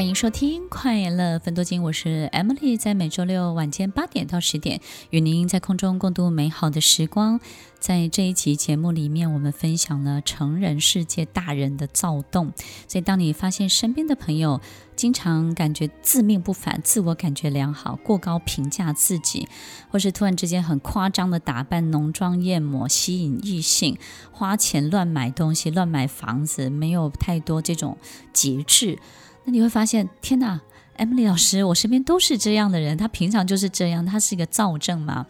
欢迎收听《快乐分多金》，我是 Emily，在每周六晚间八点到十点，与您在空中共度美好的时光。在这一集节目里面，我们分享了成人世界大人的躁动。所以，当你发现身边的朋友经常感觉自命不凡、自我感觉良好、过高评价自己，或是突然之间很夸张的打扮、浓妆艳抹、吸引异性、花钱乱买东西、乱买房子，没有太多这种节制。那你会发现，天哪，Emily 老师，我身边都是这样的人。他平常就是这样，他是一个躁症嘛。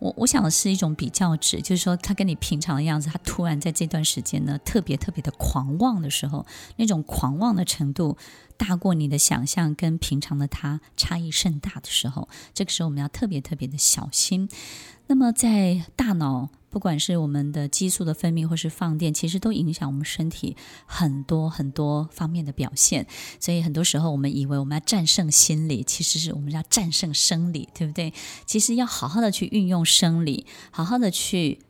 我我想的是一种比较值，就是说他跟你平常的样子，他突然在这段时间呢，特别特别的狂妄的时候，那种狂妄的程度大过你的想象，跟平常的他差异甚大的时候，这个时候我们要特别特别的小心。那么在大脑。不管是我们的激素的分泌，或是放电，其实都影响我们身体很多很多方面的表现。所以很多时候，我们以为我们要战胜心理，其实是我们要战胜生理，对不对？其实要好好的去运用生理，好好的去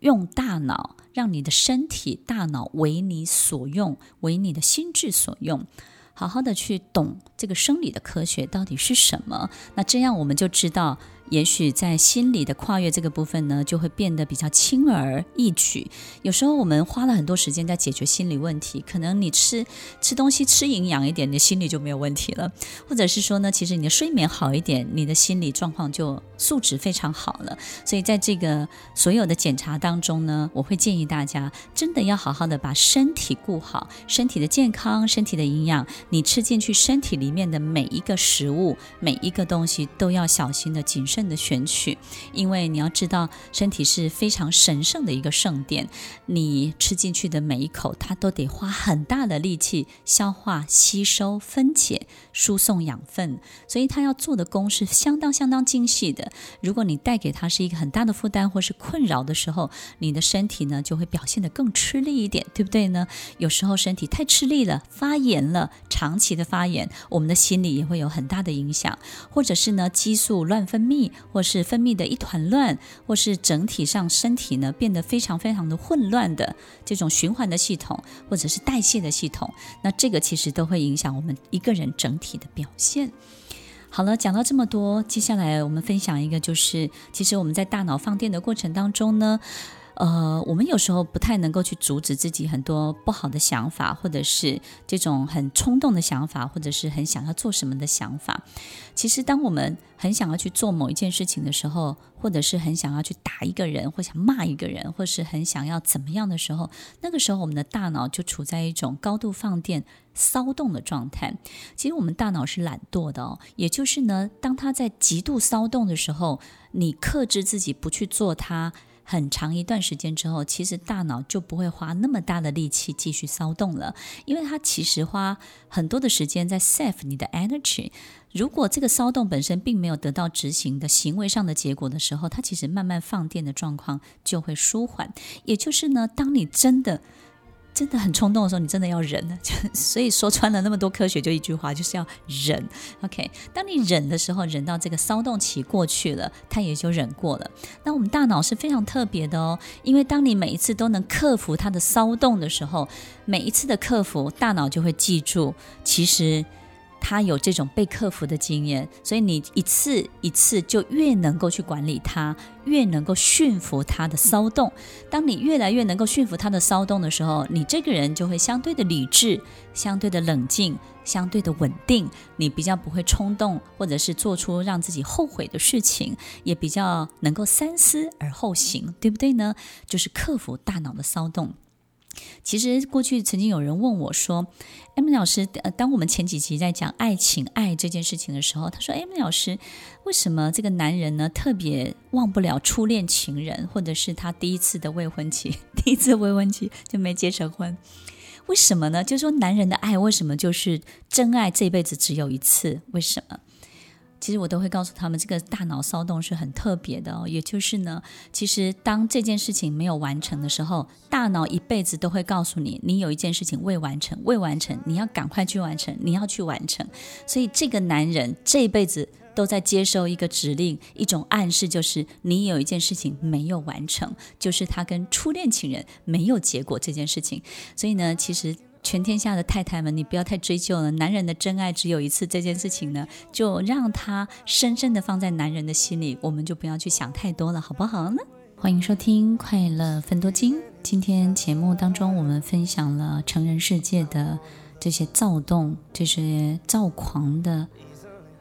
用大脑，让你的身体、大脑为你所用，为你的心智所用。好好的去懂这个生理的科学到底是什么，那这样我们就知道。也许在心理的跨越这个部分呢，就会变得比较轻而易举。有时候我们花了很多时间在解决心理问题，可能你吃吃东西吃营养一点，你的心理就没有问题了；或者是说呢，其实你的睡眠好一点，你的心理状况就素质非常好了。所以在这个所有的检查当中呢，我会建议大家真的要好好的把身体顾好，身体的健康、身体的营养，你吃进去身体里面的每一个食物、每一个东西都要小心的谨慎的选取，因为你要知道，身体是非常神圣的一个圣殿，你吃进去的每一口，它都得花很大的力气消化、吸收、分解、输送养分，所以它要做的功是相当相当精细的。如果你带给它是一个很大的负担或是困扰的时候，你的身体呢就会表现得更吃力一点，对不对呢？有时候身体太吃力了，发炎了，长期的发炎，我们的心理也会有很大的影响，或者是呢激素乱分泌。或是分泌的一团乱，或是整体上身体呢变得非常非常的混乱的这种循环的系统，或者是代谢的系统，那这个其实都会影响我们一个人整体的表现。好了，讲到这么多，接下来我们分享一个，就是其实我们在大脑放电的过程当中呢。呃，我们有时候不太能够去阻止自己很多不好的想法，或者是这种很冲动的想法，或者是很想要做什么的想法。其实，当我们很想要去做某一件事情的时候，或者是很想要去打一个人，或想骂一个人，或是很想要怎么样的时候，那个时候我们的大脑就处在一种高度放电、骚动的状态。其实，我们大脑是懒惰的哦，也就是呢，当它在极度骚动的时候，你克制自己不去做它。很长一段时间之后，其实大脑就不会花那么大的力气继续骚动了，因为它其实花很多的时间在 save 你的 energy。如果这个骚动本身并没有得到执行的行为上的结果的时候，它其实慢慢放电的状况就会舒缓。也就是呢，当你真的。真的很冲动的时候，你真的要忍。所以说穿了那么多科学，就一句话，就是要忍。OK，当你忍的时候，忍到这个骚动期过去了，他也就忍过了。那我们大脑是非常特别的哦，因为当你每一次都能克服它的骚动的时候，每一次的克服，大脑就会记住，其实。他有这种被克服的经验，所以你一次一次就越能够去管理他，越能够驯服他的骚动。当你越来越能够驯服他的骚动的时候，你这个人就会相对的理智、相对的冷静、相对的稳定。你比较不会冲动，或者是做出让自己后悔的事情，也比较能够三思而后行，对不对呢？就是克服大脑的骚动。其实过去曾经有人问我说：“M 老师，呃，当我们前几集在讲爱情爱这件事情的时候，他说：‘M 老师，为什么这个男人呢特别忘不了初恋情人，或者是他第一次的未婚妻，第一次未婚妻就没结成婚？为什么呢？就是说男人的爱为什么就是真爱这辈子只有一次？为什么？’”其实我都会告诉他们，这个大脑骚动是很特别的哦。也就是呢，其实当这件事情没有完成的时候，大脑一辈子都会告诉你，你有一件事情未完成，未完成，你要赶快去完成，你要去完成。所以这个男人这一辈子都在接受一个指令，一种暗示，就是你有一件事情没有完成，就是他跟初恋情人没有结果这件事情。所以呢，其实。全天下的太太们，你不要太追究了。男人的真爱只有一次，这件事情呢，就让他深深的放在男人的心里，我们就不要去想太多了，好不好呢？欢迎收听《快乐分多金》。今天节目当中，我们分享了成人世界的这些躁动、这些躁狂的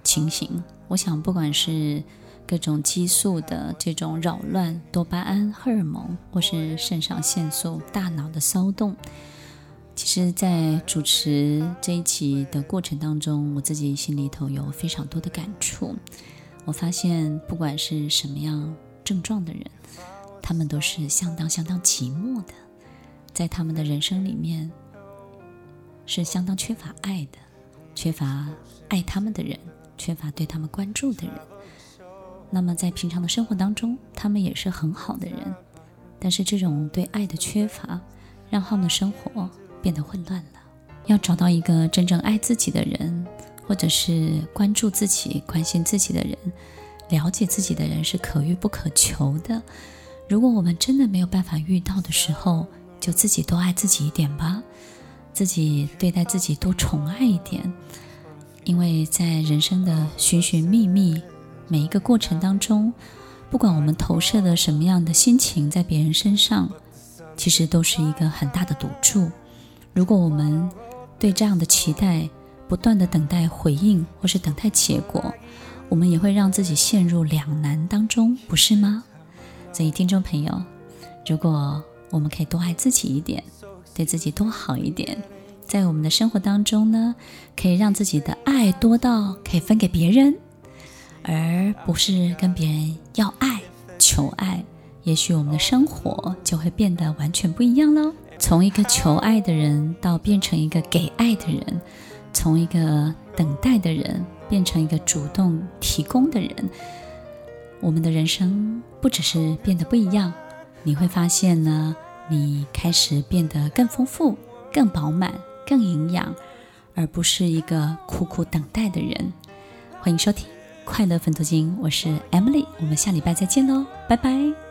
情形。我想，不管是各种激素的这种扰乱，多巴胺、荷尔蒙，或是肾上腺素、大脑的骚动，其实，在主持这一期的过程当中，我自己心里头有非常多的感触。我发现，不管是什么样症状的人，他们都是相当相当寂寞的，在他们的人生里面，是相当缺乏爱的，缺乏爱他们的人。缺乏对他们关注的人，那么在平常的生活当中，他们也是很好的人，但是这种对爱的缺乏，让他们的生活变得混乱了。要找到一个真正爱自己的人，或者是关注自己、关心自己的人，了解自己的人，是可遇不可求的。如果我们真的没有办法遇到的时候，就自己多爱自己一点吧，自己对待自己多宠爱一点。因为在人生的寻寻觅觅每一个过程当中，不管我们投射了什么样的心情在别人身上，其实都是一个很大的赌注。如果我们对这样的期待不断的等待回应或是等待结果，我们也会让自己陷入两难当中，不是吗？所以，听众朋友，如果我们可以多爱自己一点，对自己多好一点。在我们的生活当中呢，可以让自己的爱多到可以分给别人，而不是跟别人要爱、求爱。也许我们的生活就会变得完全不一样喽。从一个求爱的人到变成一个给爱的人，从一个等待的人变成一个主动提供的人，我们的人生不只是变得不一样，你会发现呢，你开始变得更丰富、更饱满。更营养，而不是一个苦苦等待的人。欢迎收听《快乐分头金》，我是 Emily，我们下礼拜再见喽，拜拜。